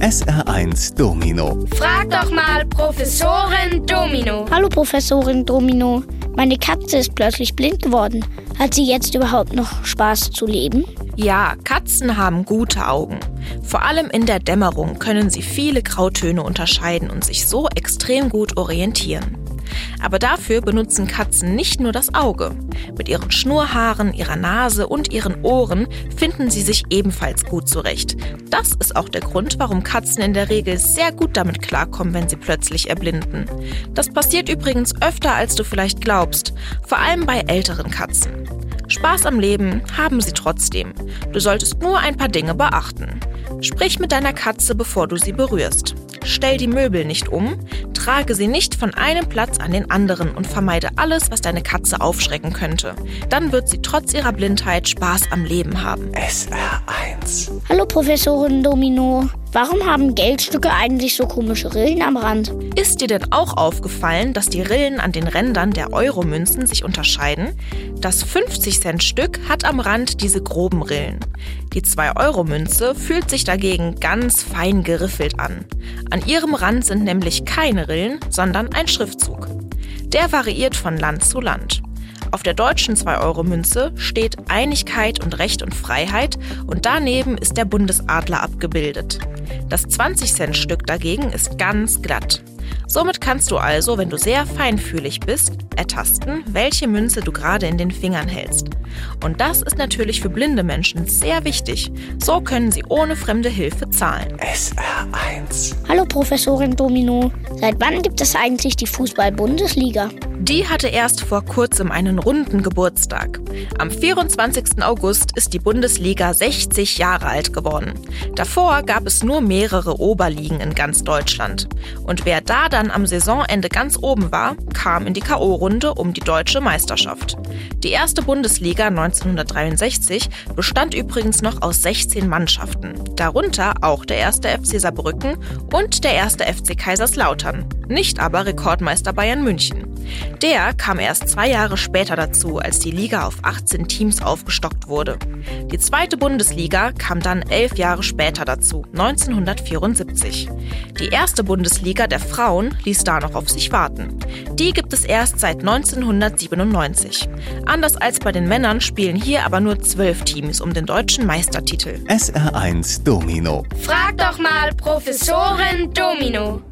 SR1 Domino. Frag doch mal Professorin Domino. Hallo Professorin Domino. Meine Katze ist plötzlich blind geworden. Hat sie jetzt überhaupt noch Spaß zu leben? Ja, Katzen haben gute Augen. Vor allem in der Dämmerung können sie viele Grautöne unterscheiden und sich so extrem gut orientieren. Aber dafür benutzen Katzen nicht nur das Auge. Mit ihren Schnurhaaren, ihrer Nase und ihren Ohren finden sie sich ebenfalls gut zurecht. Das ist auch der Grund, warum Katzen in der Regel sehr gut damit klarkommen, wenn sie plötzlich erblinden. Das passiert übrigens öfter, als du vielleicht glaubst, vor allem bei älteren Katzen. Spaß am Leben haben sie trotzdem. Du solltest nur ein paar Dinge beachten. Sprich mit deiner Katze, bevor du sie berührst. Stell die Möbel nicht um, trage sie nicht von einem Platz an den anderen und vermeide alles, was deine Katze aufschrecken könnte. Dann wird sie trotz ihrer Blindheit Spaß am Leben haben. SR1. Hallo Professorin Domino. Warum haben Geldstücke eigentlich so komische Rillen am Rand? Ist dir denn auch aufgefallen, dass die Rillen an den Rändern der Euromünzen sich unterscheiden? Das 50-Cent-Stück hat am Rand diese groben Rillen. Die 2-Euro-Münze fühlt sich dagegen ganz fein geriffelt an. An ihrem Rand sind nämlich keine Rillen, sondern ein Schriftzug. Der variiert von Land zu Land. Auf der deutschen 2-Euro-Münze steht Einigkeit und Recht und Freiheit und daneben ist der Bundesadler abgebildet. Das 20-Cent-Stück dagegen ist ganz glatt. Somit kannst du also, wenn du sehr feinfühlig bist, ertasten, welche Münze du gerade in den Fingern hältst. Und das ist natürlich für blinde Menschen sehr wichtig. So können sie ohne fremde Hilfe zahlen. SR1. Hallo Professorin Domino. Seit wann gibt es eigentlich die Fußball-Bundesliga? Die hatte erst vor kurzem einen runden Geburtstag. Am 24. August ist die Bundesliga 60 Jahre alt geworden. Davor gab es nur mehrere Oberligen in ganz Deutschland. Und wer da dann am Saisonende ganz oben war, kam in die K.O.-Runde um die deutsche Meisterschaft. Die erste Bundesliga 1963 bestand übrigens noch aus 16 Mannschaften, darunter auch der erste FC Saarbrücken und der erste FC Kaiserslautern, nicht aber Rekordmeister Bayern München. Der kam erst zwei Jahre später dazu, als die Liga auf 18 Teams aufgestockt wurde. Die zweite Bundesliga kam dann elf Jahre später dazu, 1974. Die erste Bundesliga der Frauen ließ da noch auf sich warten. Die gibt es erst seit 1997. Anders als bei den Männern spielen hier aber nur zwölf Teams um den deutschen Meistertitel. SR1 Domino. Frag doch mal Professorin Domino.